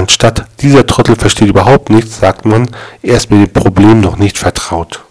Anstatt dieser Trottel versteht überhaupt nichts, sagt man, er ist mit dem Problem noch nicht vertraut.